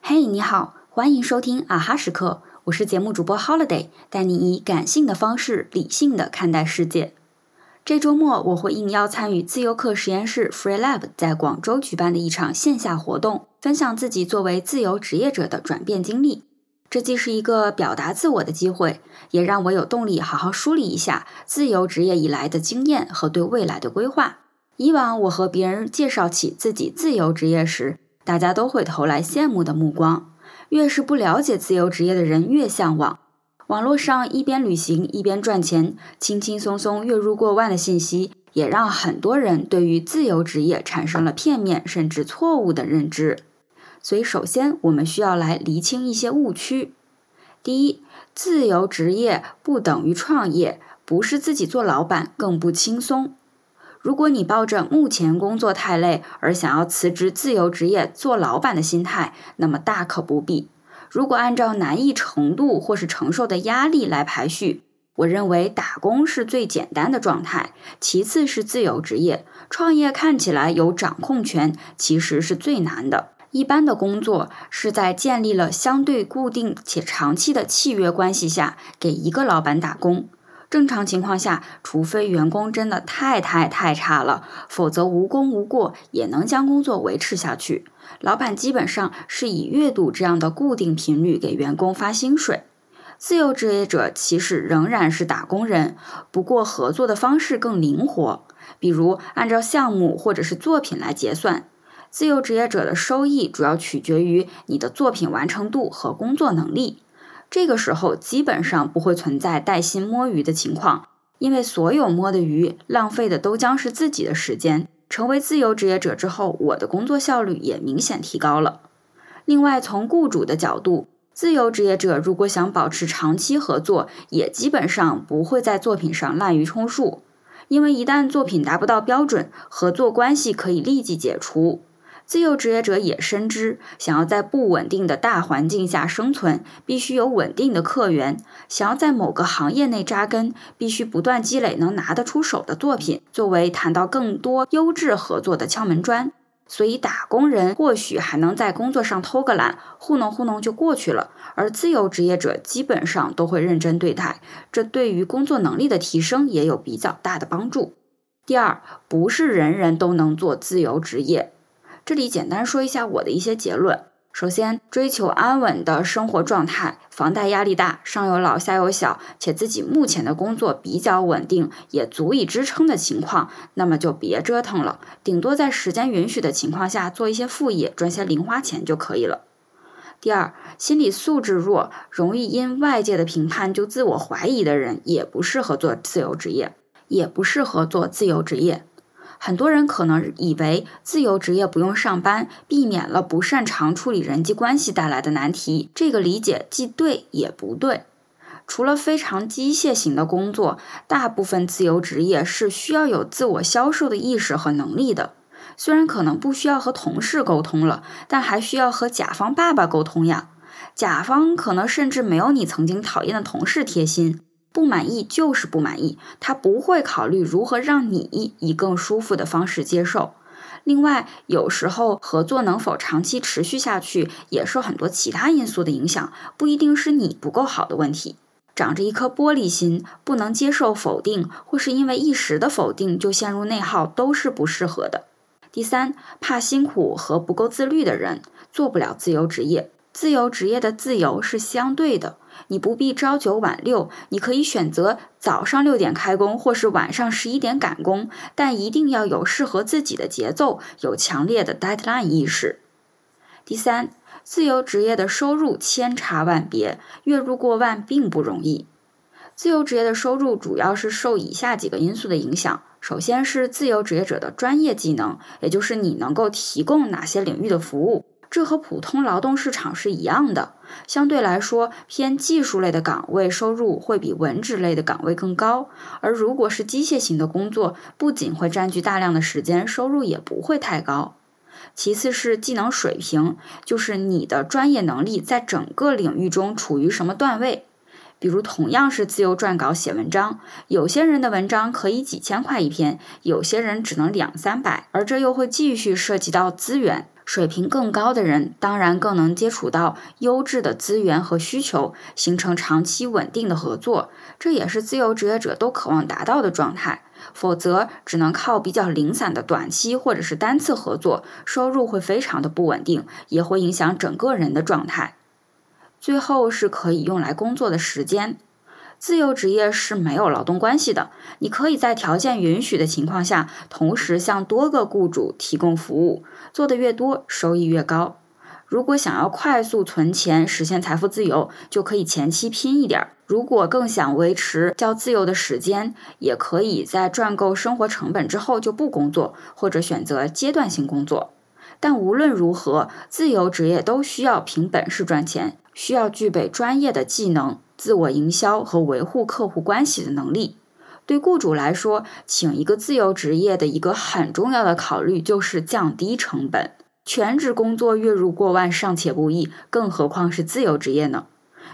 嘿，你好，欢迎收听啊哈时刻，我是节目主播 Holiday，带你以感性的方式理性的看待世界。这周末我会应邀参与自由课实验室 Free Lab 在广州举办的一场线下活动，分享自己作为自由职业者的转变经历。这既是一个表达自我的机会，也让我有动力好好梳理一下自由职业以来的经验和对未来的规划。以往我和别人介绍起自己自由职业时，大家都会投来羡慕的目光。越是不了解自由职业的人，越向往。网络上一边旅行一边赚钱，轻轻松松月入过万的信息，也让很多人对于自由职业产生了片面甚至错误的认知。所以，首先我们需要来厘清一些误区。第一，自由职业不等于创业，不是自己做老板，更不轻松。如果你抱着目前工作太累而想要辞职自由职业做老板的心态，那么大可不必。如果按照难易程度或是承受的压力来排序，我认为打工是最简单的状态，其次是自由职业，创业看起来有掌控权，其实是最难的。一般的工作是在建立了相对固定且长期的契约关系下，给一个老板打工。正常情况下，除非员工真的太太太差了，否则无功无过也能将工作维持下去。老板基本上是以月度这样的固定频率给员工发薪水。自由职业者其实仍然是打工人，不过合作的方式更灵活，比如按照项目或者是作品来结算。自由职业者的收益主要取决于你的作品完成度和工作能力。这个时候基本上不会存在带薪摸鱼的情况，因为所有摸的鱼浪费的都将是自己的时间。成为自由职业者之后，我的工作效率也明显提高了。另外，从雇主的角度，自由职业者如果想保持长期合作，也基本上不会在作品上滥竽充数，因为一旦作品达不到标准，合作关系可以立即解除。自由职业者也深知，想要在不稳定的大环境下生存，必须有稳定的客源；想要在某个行业内扎根，必须不断积累能拿得出手的作品，作为谈到更多优质合作的敲门砖。所以，打工人或许还能在工作上偷个懒，糊弄糊弄就过去了；而自由职业者基本上都会认真对待，这对于工作能力的提升也有比较大的帮助。第二，不是人人都能做自由职业。这里简单说一下我的一些结论。首先，追求安稳的生活状态，房贷压力大，上有老下有小，且自己目前的工作比较稳定，也足以支撑的情况，那么就别折腾了，顶多在时间允许的情况下做一些副业，赚些零花钱就可以了。第二，心理素质弱，容易因外界的评判就自我怀疑的人，也不适合做自由职业，也不适合做自由职业。很多人可能以为自由职业不用上班，避免了不擅长处理人际关系带来的难题。这个理解既对也不对。除了非常机械型的工作，大部分自由职业是需要有自我销售的意识和能力的。虽然可能不需要和同事沟通了，但还需要和甲方爸爸沟通呀。甲方可能甚至没有你曾经讨厌的同事贴心。不满意就是不满意，他不会考虑如何让你以更舒服的方式接受。另外，有时候合作能否长期持续下去，也受很多其他因素的影响，不一定是你不够好的问题。长着一颗玻璃心，不能接受否定，或是因为一时的否定就陷入内耗，都是不适合的。第三，怕辛苦和不够自律的人做不了自由职业。自由职业的自由是相对的。你不必朝九晚六，你可以选择早上六点开工，或是晚上十一点赶工，但一定要有适合自己的节奏，有强烈的 deadline 意识。第三，自由职业的收入千差万别，月入过万并不容易。自由职业的收入主要是受以下几个因素的影响：首先是自由职业者的专业技能，也就是你能够提供哪些领域的服务。这和普通劳动市场是一样的，相对来说，偏技术类的岗位收入会比文职类的岗位更高。而如果是机械型的工作，不仅会占据大量的时间，收入也不会太高。其次是技能水平，就是你的专业能力在整个领域中处于什么段位。比如，同样是自由撰稿写文章，有些人的文章可以几千块一篇，有些人只能两三百，而这又会继续涉及到资源。水平更高的人，当然更能接触到优质的资源和需求，形成长期稳定的合作，这也是自由职业者都渴望达到的状态。否则，只能靠比较零散的短期或者是单次合作，收入会非常的不稳定，也会影响整个人的状态。最后是可以用来工作的时间。自由职业是没有劳动关系的，你可以在条件允许的情况下，同时向多个雇主提供服务，做的越多，收益越高。如果想要快速存钱，实现财富自由，就可以前期拼一点儿。如果更想维持较自由的时间，也可以在赚够生活成本之后就不工作，或者选择阶段性工作。但无论如何，自由职业都需要凭本事赚钱，需要具备专业的技能、自我营销和维护客户关系的能力。对雇主来说，请一个自由职业的一个很重要的考虑就是降低成本。全职工作月入过万尚且不易，更何况是自由职业呢？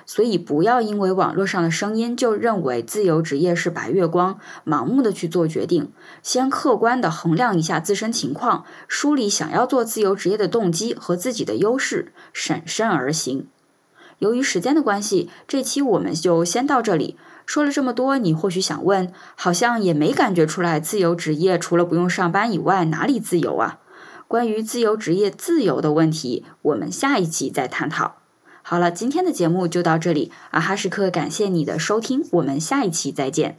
所以不要因为网络上的声音就认为自由职业是白月光，盲目的去做决定。先客观的衡量一下自身情况，梳理想要做自由职业的动机和自己的优势，审慎而行。由于时间的关系，这期我们就先到这里。说了这么多，你或许想问，好像也没感觉出来自由职业除了不用上班以外，哪里自由啊？关于自由职业自由的问题，我们下一期再探讨。好了，今天的节目就到这里，啊哈时刻感谢你的收听，我们下一期再见。